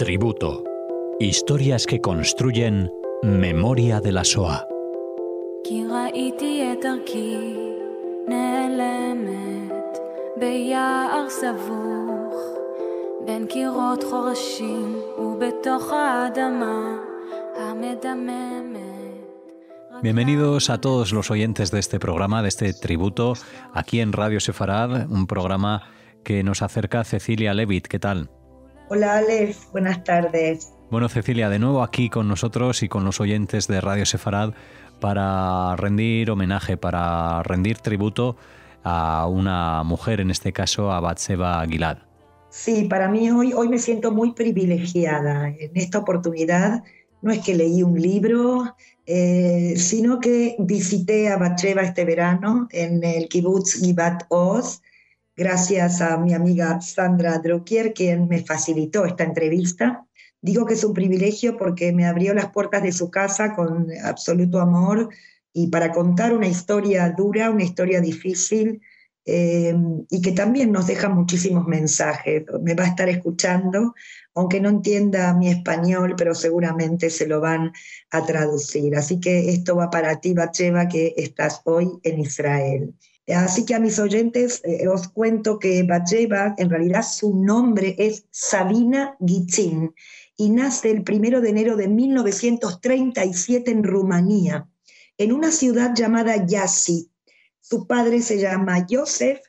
Tributo. Historias que construyen memoria de la SOA. Bienvenidos a todos los oyentes de este programa, de este tributo, aquí en Radio Sefarad, un programa que nos acerca a Cecilia Levitt. ¿Qué tal? Hola Alex, buenas tardes. Bueno, Cecilia, de nuevo aquí con nosotros y con los oyentes de Radio Sefarad para rendir homenaje, para rendir tributo a una mujer, en este caso a Batseba Aguilad. Sí, para mí hoy, hoy me siento muy privilegiada. En esta oportunidad no es que leí un libro, eh, sino que visité a Batseba este verano en el kibbutz Givat Oz, gracias a mi amiga Sandra Drucker, quien me facilitó esta entrevista. Digo que es un privilegio porque me abrió las puertas de su casa con absoluto amor y para contar una historia dura, una historia difícil eh, y que también nos deja muchísimos mensajes. Me va a estar escuchando, aunque no entienda mi español, pero seguramente se lo van a traducir. Así que esto va para ti, Bacheva, que estás hoy en Israel. Así que a mis oyentes eh, os cuento que Bacheva, en realidad su nombre es Sabina Gitzin y nace el primero de enero de 1937 en Rumanía, en una ciudad llamada Yassi. Su padre se llama Joseph,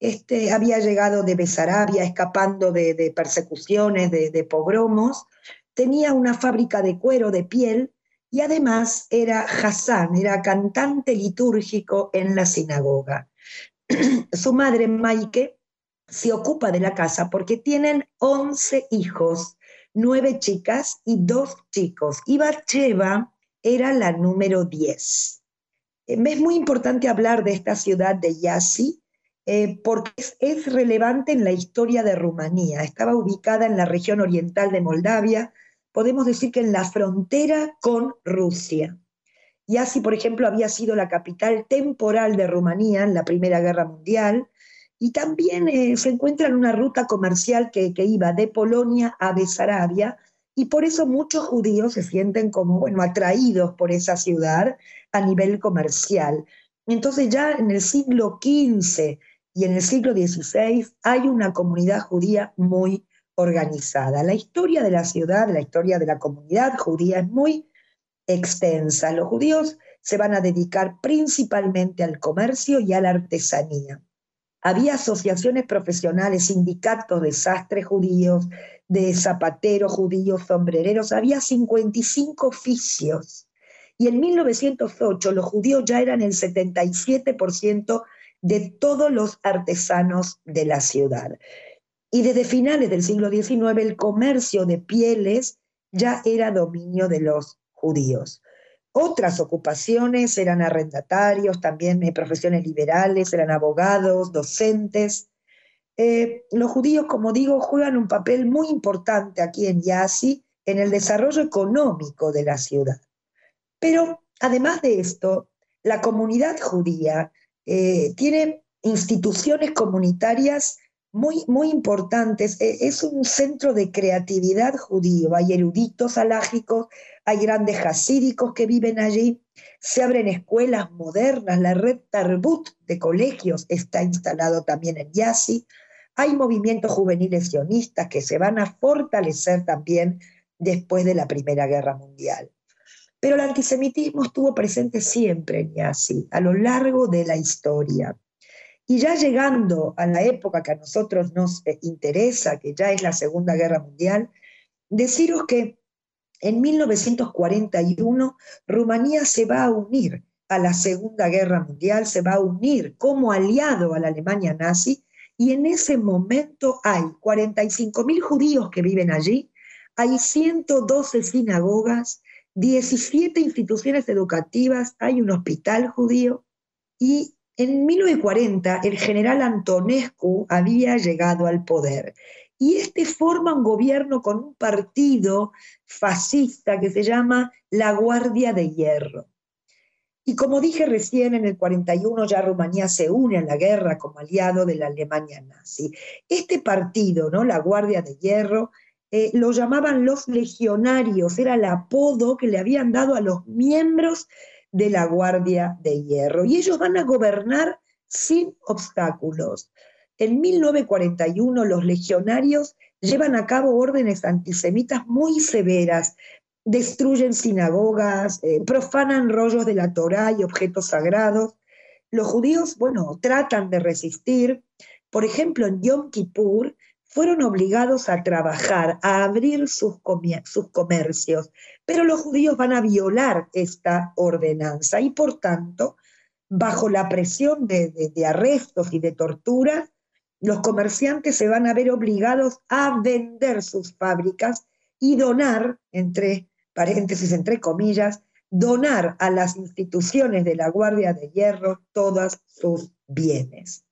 este había llegado de Besarabia escapando de, persecuciones, de, de pogromos, tenía una fábrica de cuero de piel y además era Hassan, era cantante litúrgico en la sinagoga. Su madre, Maike, se ocupa de la casa porque tienen 11 hijos, nueve chicas y dos chicos. Y Barcheva era la número 10. Eh, es muy importante hablar de esta ciudad de Yasi eh, porque es relevante en la historia de Rumanía. Estaba ubicada en la región oriental de Moldavia, podemos decir que en la frontera con Rusia. Y así, por ejemplo, había sido la capital temporal de Rumanía en la Primera Guerra Mundial, y también eh, se encuentra en una ruta comercial que, iba de Polonia a Besarabia, y por eso muchos judíos se sienten como, bueno, atraídos por esa ciudad a nivel comercial. Entonces ya en el siglo XV y en el siglo XVI hay una comunidad judía muy organizada. La historia de la ciudad, la historia de la comunidad judía es muy extensa. Los judíos se van a dedicar principalmente al comercio y a la artesanía. Había asociaciones profesionales, sindicatos de sastres judíos, de zapateros judíos, sombrereros, había 55 oficios. Y en 1908 los judíos ya eran el 77% de todos los artesanos de la ciudad. Y desde finales del siglo XIX el comercio de pieles ya era dominio de los judíos. Otras ocupaciones eran arrendatarios, también eh, profesiones liberales, eran abogados, docentes. Eh, los judíos, como digo, juegan un papel muy importante aquí en Yasi en el desarrollo económico de la ciudad. Pero además de esto, la comunidad judía eh, tiene instituciones comunitarias muy, muy importantes. E, es un centro de creatividad judío. Hay eruditos alágicos, hay grandes hasídicos que viven allí. Se abren escuelas modernas. La red Tarbut de colegios está instalado también en Yasi. Hay movimientos juveniles sionistas que se van a fortalecer también después de la Primera Guerra Mundial. Pero el antisemitismo estuvo presente siempre en Yasi, a lo largo de la historia. Y ya llegando a la época que a nosotros nos eh, interesa, que ya es la Segunda Guerra Mundial, deciros que en 1941 Rumanía se va a unir a la Segunda Guerra Mundial, se va a unir como aliado a la Alemania nazi, y en ese momento hay 45 mil judíos que viven allí, hay 112 sinagogas, 17 instituciones educativas, hay un hospital judío y en 1940, el general Antonescu había llegado al poder y este forma un gobierno con un partido fascista que se llama la Guardia de Hierro. Y como dije recién, en el 41 ya Rumanía se une a la guerra como aliado de la Alemania nazi. Este partido, ¿no? la Guardia de Hierro, eh, lo llamaban los legionarios, era el apodo que le habían dado a los miembros de la Guardia de Hierro. Y ellos van a gobernar sin obstáculos. En 1941 los legionarios llevan a cabo órdenes antisemitas muy severas, destruyen sinagogas, eh, profanan rollos de la Torá y objetos sagrados. Los judíos, bueno, tratan de resistir. Por ejemplo, en Yom Kippur fueron obligados a trabajar, a abrir sus, sus comercios, pero los judíos van a violar esta ordenanza y por tanto, bajo la presión de, de arrestos y de torturas, los comerciantes se van a ver obligados a vender sus fábricas y donar, entre paréntesis, entre comillas, donar a las instituciones de la Guardia de Hierro todos sus bienes.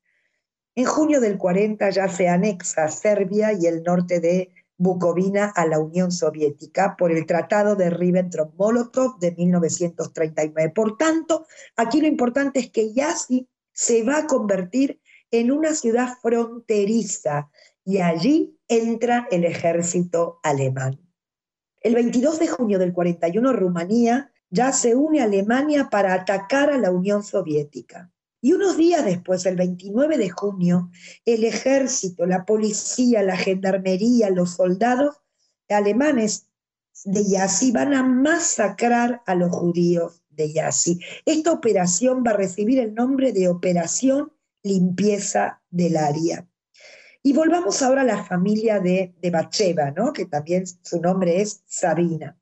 En junio del 40 ya se anexa Serbia y el norte de Bucovina a la Unión Soviética por el Tratado de Ribbentrop-Molotov de 1939. Por tanto, aquí lo importante es que Yasi se va a convertir en una ciudad fronteriza y allí entra el ejército alemán. El 22 de junio del 41 Rumanía ya se une a Alemania para atacar a la Unión Soviética. Y unos días después, el 29 de junio, el ejército, la policía, la gendarmería, los soldados alemanes de Yasi van a masacrar a los judíos de Yasi. Esta operación va a recibir el nombre de Operación limpieza del área. Y volvamos ahora a la familia de, de Bacheva, ¿no? que también su nombre es Sabina.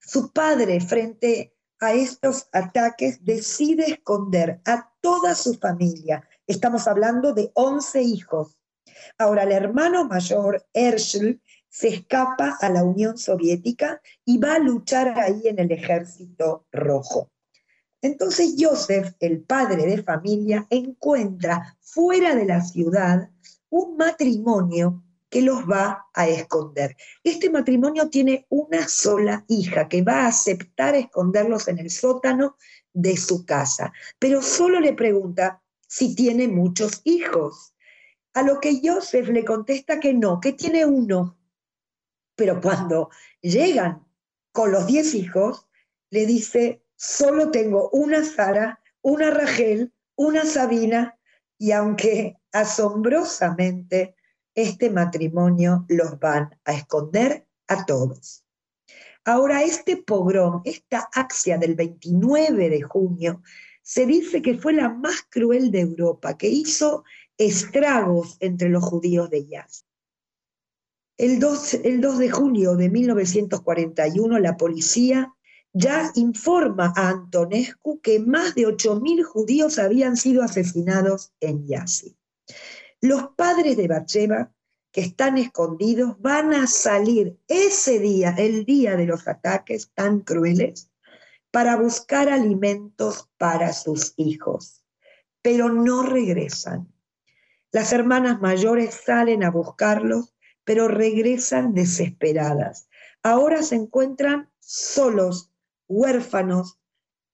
Su padre, frente a estos ataques, decide esconder a toda su familia. Estamos hablando de 11 hijos. Ahora, el hermano mayor, Herschel, se escapa a la Unión Soviética y va a luchar ahí en el ejército rojo. Entonces Joseph, el padre de familia, encuentra fuera de la ciudad un matrimonio que los va a esconder. Este matrimonio tiene una sola hija que va a aceptar esconderlos en el sótano de su casa, pero solo le pregunta si tiene muchos hijos. A lo que Joseph le contesta que no, que tiene uno. Pero cuando llegan con los diez hijos, le dice, solo tengo una Sara, una Rachel, una Sabina, y aunque asombrosamente este matrimonio los van a esconder a todos. Ahora, este pogrom, esta axia del 29 de junio, se dice que fue la más cruel de Europa, que hizo estragos entre los judíos de Yaz. El 2, el 2 de junio de 1941, la policía ya informa a Antonescu que más de 8.000 judíos habían sido asesinados en Yazi. Los padres de Bacheva, que están escondidos, van a salir ese día, el día de los ataques tan crueles, para buscar alimentos para sus hijos, pero no regresan. Las hermanas mayores salen a buscarlos, pero regresan desesperadas. Ahora se encuentran solos huérfanos.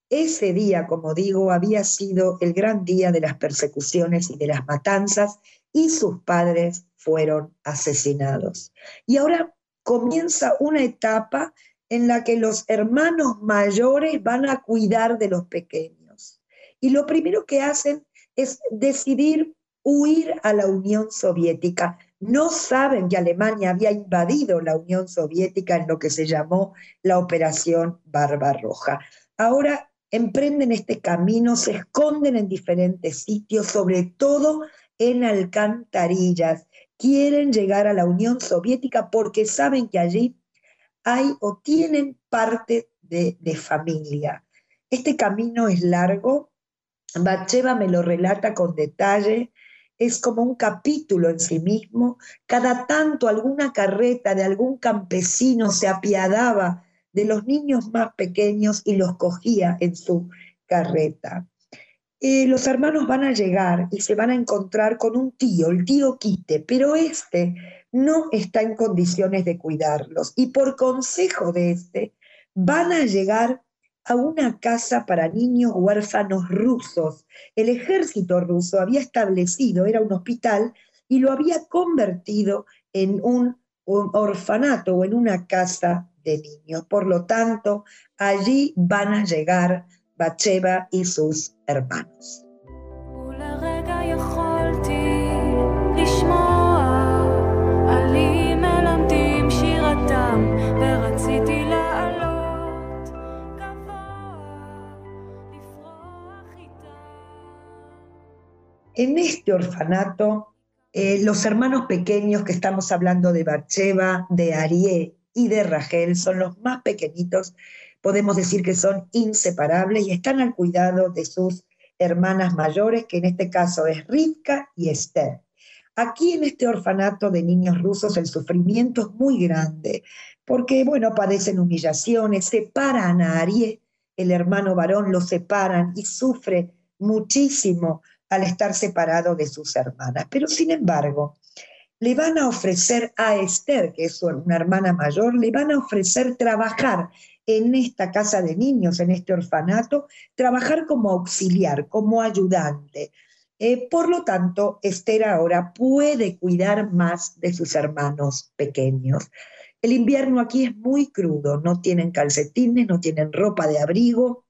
Ese día, como digo, había sido el gran día de las persecuciones y de las matanzas y sus padres fueron asesinados. Y ahora comienza una etapa en la que los hermanos mayores van a cuidar de los pequeños. Y lo primero que hacen es decidir huir a la Unión Soviética no saben que Alemania había invadido la Unión Soviética en lo que se llamó la Operación Barbarroja. Ahora emprenden este camino, se esconden en diferentes sitios, sobre todo en alcantarillas. Quieren llegar a la Unión Soviética porque saben que allí hay o tienen parte de, de familia. Este camino es largo. Bacheva me lo relata con detalle es como un capítulo en sí mismo. Cada tanto alguna carreta de algún campesino se apiadaba de los niños más pequeños y los cogía en su carreta. Eh, los hermanos van a llegar y se van a encontrar con un tío, el tío Quite, pero este no está en condiciones de cuidarlos y por consejo de este van a llegar a una casa para niños huérfanos rusos. El ejército ruso había establecido, era un hospital, y lo había convertido en un, orfanato o en una casa de niños. Por lo tanto, allí van a llegar Bacheva y sus hermanos. En este orfanato, eh, los hermanos pequeños que estamos hablando de Bacheva, de Arié y de Rachel son los más pequeñitos, podemos decir que son inseparables y están al cuidado de sus hermanas mayores, que en este caso es Rivka y Esther. Aquí en este orfanato de niños rusos el sufrimiento es muy grande, porque, bueno, padecen humillaciones, separan a Arié, el hermano varón, lo separan y sufre muchísimo al estar separado de sus hermanas. Pero sin embargo, le van a ofrecer a Esther, que es una hermana mayor, le van a ofrecer trabajar en esta casa de niños, en este orfanato, trabajar como auxiliar, como ayudante. Eh, por lo tanto, Esther ahora puede cuidar más de sus hermanos pequeños. El invierno aquí es muy crudo, no tienen calcetines, no tienen ropa de abrigo,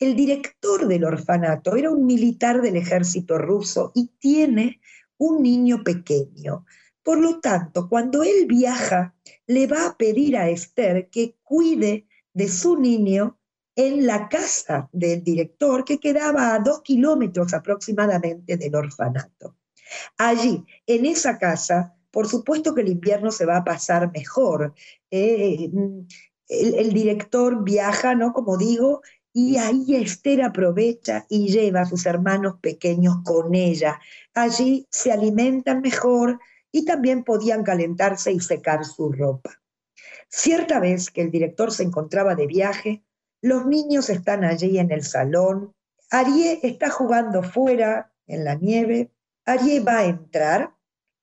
el director del orfanato era un militar del ejército ruso y tiene un niño pequeño. Por lo tanto, cuando él viaja, le va a pedir a Esther que cuide de su niño en la casa del director que quedaba a dos kilómetros aproximadamente del orfanato. Allí, en esa casa, por supuesto que el invierno se va a pasar mejor. Eh, el, el, director viaja, ¿no? Como digo, y ahí Esther aprovecha y lleva a sus hermanos pequeños con ella. Allí se alimentan mejor y también podían calentarse y secar su ropa. Cierta vez que el director se encontraba de viaje, los niños están allí en el salón. Arié está jugando fuera en la nieve. Arié va a entrar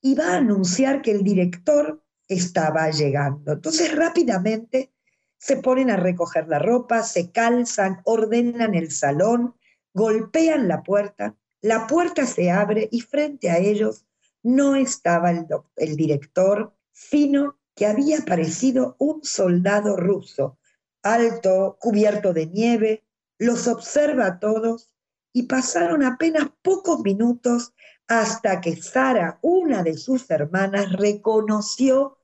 y va a anunciar que el director estaba llegando. Entonces rápidamente se ponen a recoger la ropa, se calzan, ordenan el salón, golpean la puerta, la puerta se abre y frente a ellos no estaba el, el director, sino que había aparecido un soldado ruso, alto, cubierto de nieve, los observa a todos y pasaron apenas pocos minutos hasta que Sara, una de sus hermanas, reconoció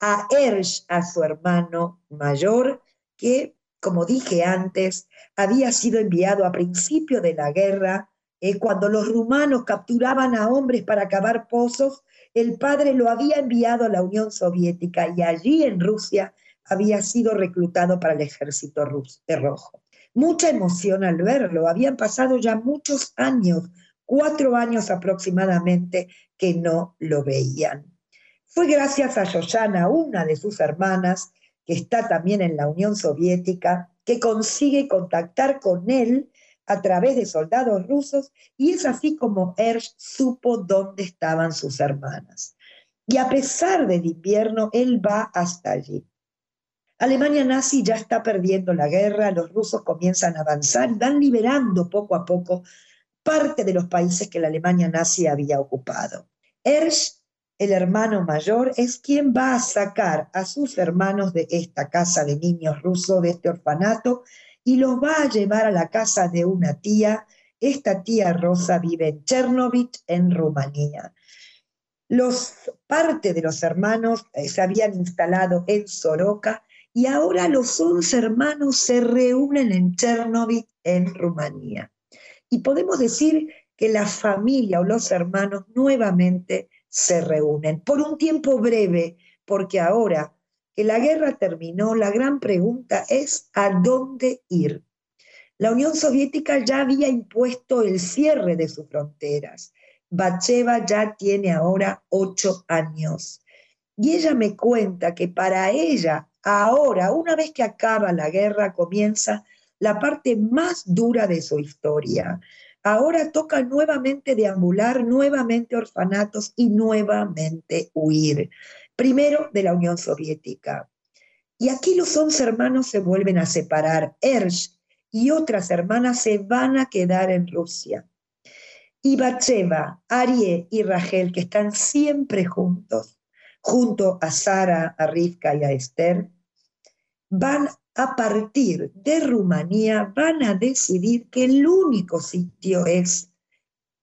a Ersh, a su hermano mayor, que, como dije antes, había sido enviado a principio de la guerra, eh, cuando los rumanos capturaban a hombres para cavar pozos, el padre lo había enviado a la Unión Soviética y allí en Rusia había sido reclutado para el ejército rojo. Mucha emoción al verlo, habían pasado ya muchos años, cuatro años aproximadamente, que no lo veían. Fue gracias a Yoshana, una de sus hermanas, que está también en la Unión Soviética, que consigue contactar con él a través de soldados rusos y es así como Ersch supo dónde estaban sus hermanas. Y a pesar del invierno, él va hasta allí. Alemania nazi ya está perdiendo la guerra, los rusos comienzan a avanzar, van liberando poco a poco parte de los países que la Alemania nazi había ocupado. Ersch el hermano mayor, es quien va a sacar a sus hermanos de esta casa de niños rusos, de este orfanato, y los va a llevar a la casa de una tía. Esta tía Rosa vive en Chernobyl, en Rumanía. Los, parte de los hermanos eh, se habían instalado en Soroka y ahora los 11 hermanos se reúnen en Chernobyl, en Rumanía. Y podemos decir que la familia o los hermanos nuevamente se reúnen por un tiempo breve, porque ahora que la guerra terminó, la gran pregunta es ¿a dónde ir? La Unión Soviética ya había impuesto el cierre de sus fronteras. Bacheva ya tiene ahora ocho años. Y ella me cuenta que para ella, ahora, una vez que acaba la guerra, comienza la parte más dura de su historia. Ahora toca nuevamente deambular, nuevamente orfanatos y nuevamente huir. Primero de la Unión Soviética. Y aquí los once hermanos se vuelven a separar. Ersch y otras hermanas se van a quedar en Rusia. Y Bathsheba, Arie y Rachel, que están siempre juntos, junto a Sara, a Rivka y a Esther, van a partir de Rumanía, van a decidir que el único sitio es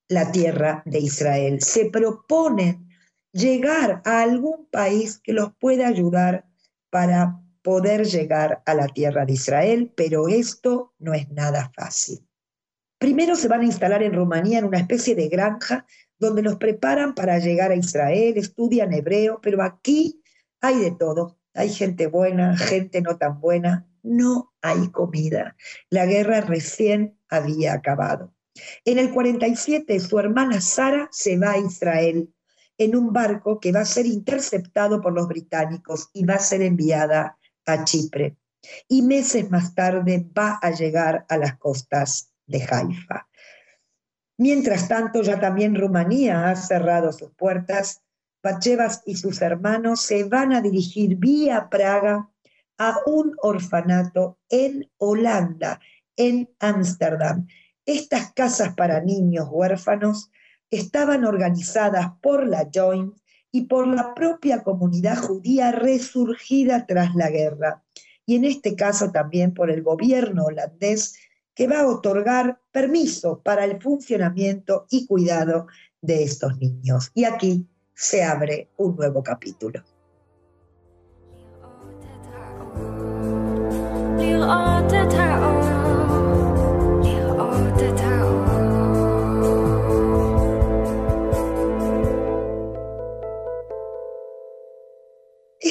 la tierra de Israel. Se proponen llegar a algún país que los pueda ayudar para poder llegar a la tierra de Israel, pero esto no es nada fácil. Primero se van a instalar en Rumanía en una especie de granja donde los preparan para llegar a Israel, estudian hebreo, pero aquí hay de todo. Hay gente buena, gente no tan buena, no hay comida. La guerra recién había acabado. En el 47 su hermana Sara se va a Israel en un barco que va a ser interceptado por los británicos y va a ser enviada a Chipre. Y meses más tarde va a llegar a las costas de Haifa. Mientras tanto, ya también Rumanía ha cerrado sus puertas. Pachevas y sus hermanos se van a dirigir vía Praga a un orfanato en Holanda, en Ámsterdam. Estas casas para niños huérfanos estaban organizadas por la Joint y por la propia comunidad judía resurgida tras la guerra, y en este caso también por el gobierno holandés que va a otorgar permiso para el funcionamiento y cuidado de estos niños. Y aquí se abre un nuevo capítulo.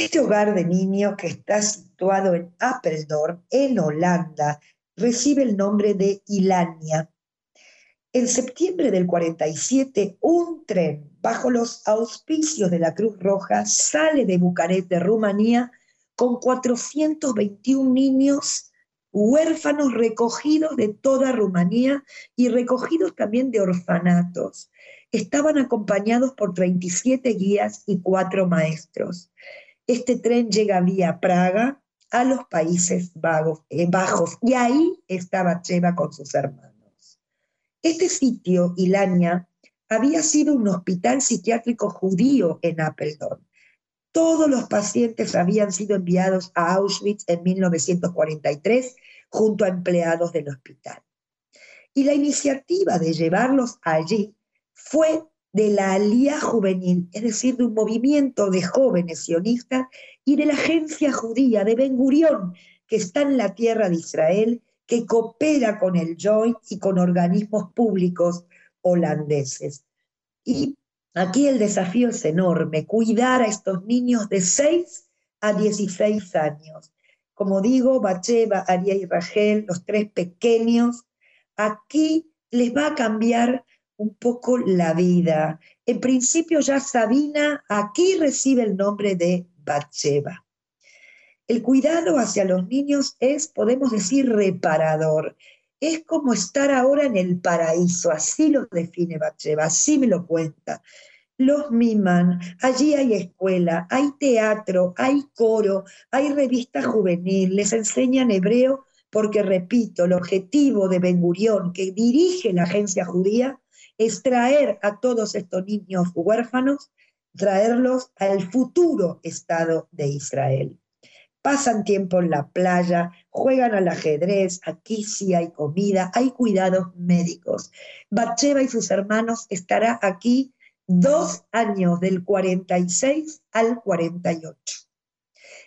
Este hogar de niños que está situado en Apeldoorn, en Holanda, recibe el nombre de Ilania. En septiembre del 47, un tren bajo los auspicios de la Cruz Roja sale de Bucarest, de Rumanía, con 421 niños huérfanos recogidos de toda Rumanía y recogidos también de orfanatos. Estaban acompañados por 37 guías y cuatro maestros. Este tren llega vía Praga a los Países eh, Bajos y ahí estaba Cheva con sus hermanos. Este sitio, Ilania, había sido un hospital psiquiátrico judío en Apeldoorn. Todos los pacientes habían sido enviados a Auschwitz en 1943 junto a empleados del hospital. Y la iniciativa de llevarlos allí fue de la Alía Juvenil, es decir, de un movimiento de jóvenes sionistas y de la agencia judía de Ben Gurión, que está en la tierra de Israel, que coopera con el Joint y con organismos públicos holandeses. Y aquí el desafío es enorme, cuidar a estos niños de 6 a 16 años. Como digo, Bacheva, Aria y Rachel, los tres pequeños, aquí les va a cambiar un poco la vida. En principio ya Sabina aquí recibe el nombre de Bathsheba. El cuidado hacia los niños es, podemos decir, reparador. Es como estar ahora en el paraíso, así lo define Bathsheba, así me lo cuenta. Los miman, allí hay escuela, hay teatro, hay coro, hay revista juvenil, les enseñan hebreo porque, repito, el objetivo de Ben Gurión, que dirige la agencia judía, es traer a todos estos niños huérfanos, traerlos al futuro Estado de Israel. Pasan tiempo en la playa, juegan al ajedrez, aquí sí hay comida, hay cuidados médicos. Batsheba y sus hermanos estará aquí dos años, del 46 al 48.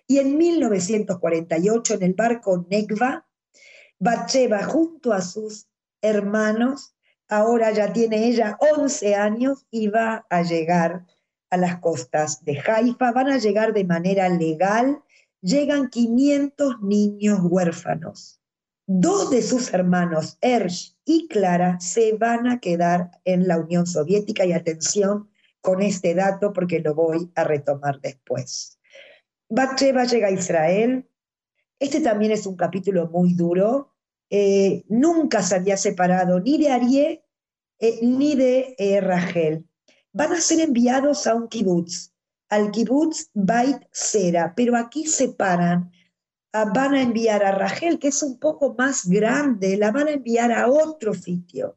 Y en 1948, en el barco Negva, Batsheba junto a sus hermanos ahora ya tiene ella 11 años y va a llegar a las costas de Haifa, van a llegar de manera legal, llegan 500 niños huérfanos. Dos de sus hermanos, Ersh y Clara, se van a quedar en la Unión Soviética y atención con este dato porque lo voy a retomar después. Batsheba llega a Israel. Este también es un capítulo muy duro eh, nunca se había separado ni de Arié eh, ni de eh, Rachel. Van a ser enviados a un kibutz, al kibutz Bait Sera, pero aquí separan van a enviar a Rachel, que es un poco más grande, la van a enviar a otro sitio.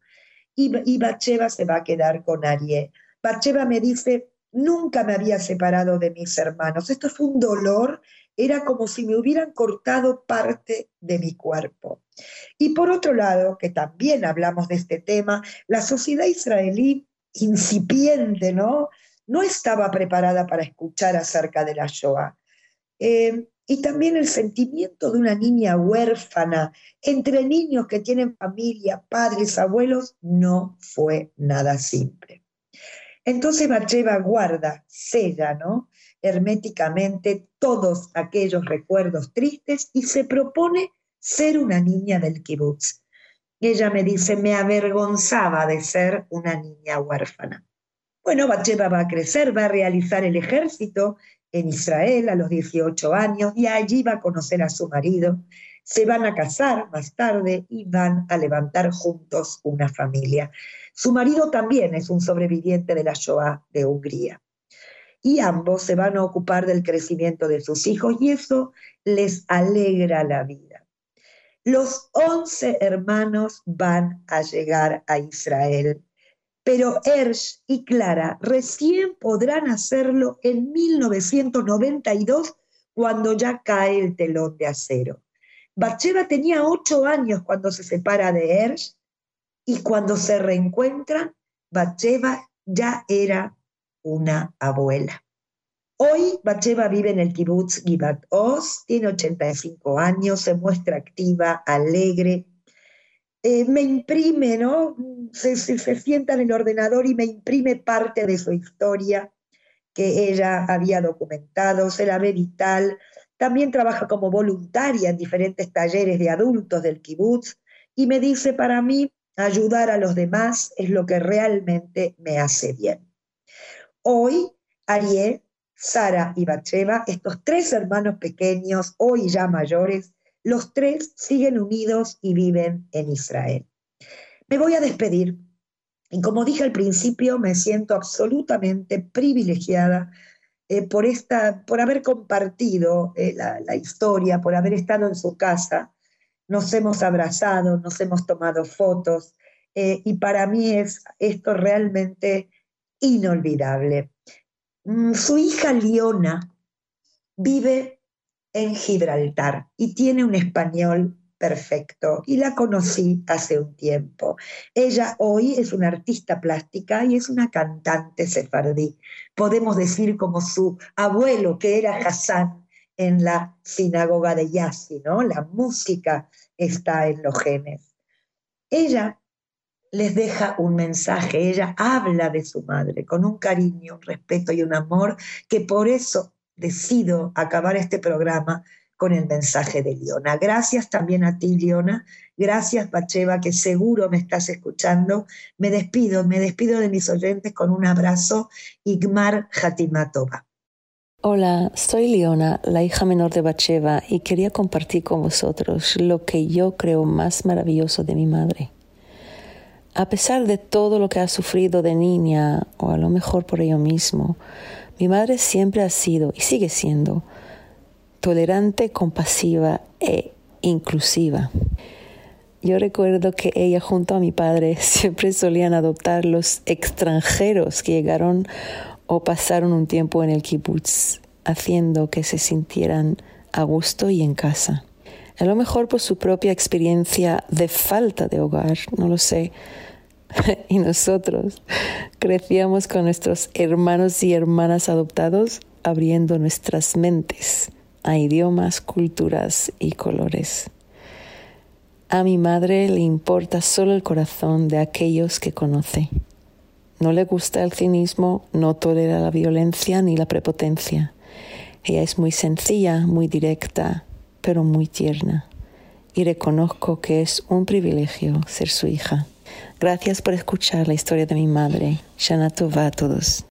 Y, y Bacheva se va a quedar con Arié. Bacheva me dice, nunca me había separado de mis hermanos. Esto fue un dolor, era como si me hubieran cortado parte de mi cuerpo. Y por otro lado, que también hablamos de este tema, la sociedad israelí incipiente, ¿no? No estaba preparada para escuchar acerca de la Shoah. Eh, y también el sentimiento de una niña huérfana entre niños que tienen familia, padres, abuelos, no fue nada simple. Entonces Bacheva guarda, sella, ¿no? Herméticamente todos aquellos recuerdos tristes y se propone ser una niña del kibutz. Ella me dice, me avergonzaba de ser una niña huérfana. Bueno, Bacheva va a crecer, va a realizar el ejército en Israel a los 18 años y allí va a conocer a su marido. Se van a casar más tarde y van a levantar juntos una familia. Su marido también es un sobreviviente de la Shoah de Hungría. Y ambos se van a ocupar del crecimiento de sus hijos y eso les alegra la vida. Los once hermanos van a llegar a Israel pero Ersch y Clara recién podrán hacerlo en 1992 cuando ya cae el telón de acero. Bacheva tenía ocho años cuando se separa de Ersch y cuando se reencuentran, Bacheva ya era una abuela. Hoy Bacheva vive en el kibbutz Givat Oz, tiene 85 años, se muestra activa, alegre, eh, me imprime, ¿no? Se, sienta en el ordenador y me imprime parte de su historia que ella había documentado, se la ve vital. También trabaja como voluntaria en diferentes talleres de adultos del kibutz y me dice, para mí, ayudar a los demás es lo que realmente me hace bien. Hoy, Ariel, Sara y Bacheva, estos tres hermanos pequeños, hoy ya mayores, los tres siguen unidos y viven en Israel. Me voy a despedir y como dije al principio, me siento absolutamente privilegiada eh, por, esta, por haber compartido eh, la, historia, por haber estado en su casa. Nos hemos abrazado, nos hemos tomado fotos eh, y para mí es esto realmente inolvidable. Mm, su hija Liona vive en Gibraltar y tiene un español perfecto y la conocí hace un tiempo. Ella hoy es una artista plástica y es una cantante sefardí. Podemos decir como su abuelo que era Hassan en la sinagoga de Yassi, ¿no? La música está en los genes. Ella les deja un mensaje, ella habla de su madre con un cariño, un respeto y un amor que por eso decido acabar este programa con el mensaje de Liona. Gracias también a ti, Liona. Gracias, Pacheva, que seguro me estás escuchando. Me despido, me despido de mis oyentes con un abrazo. Igmar Hatimatova. Hola, soy Liona, la hija menor de Bacheva, y quería compartir con vosotros lo que yo creo más maravilloso de mi madre. A pesar de todo lo que ha sufrido de niña, o a lo mejor por ello mismo, mi madre siempre ha sido y sigue siendo tolerante, compasiva e inclusiva. Yo recuerdo que ella junto a mi padre siempre solían adoptar los extranjeros que llegaron o pasaron un tiempo en el kibbutz, haciendo que se sintieran a gusto y en casa. A lo mejor por su propia experiencia de falta de hogar, no lo sé, y nosotros crecíamos con nuestros hermanos y hermanas adoptados abriendo nuestras mentes a idiomas, culturas y colores. A mi madre le importa solo el corazón de aquellos que conoce. No le gusta el cinismo, no tolera la violencia ni la prepotencia. Ella es muy sencilla, muy directa, pero muy tierna. Y reconozco que es un privilegio ser su hija. Gracias por escuchar la historia de mi madre. Shana Tova a todos.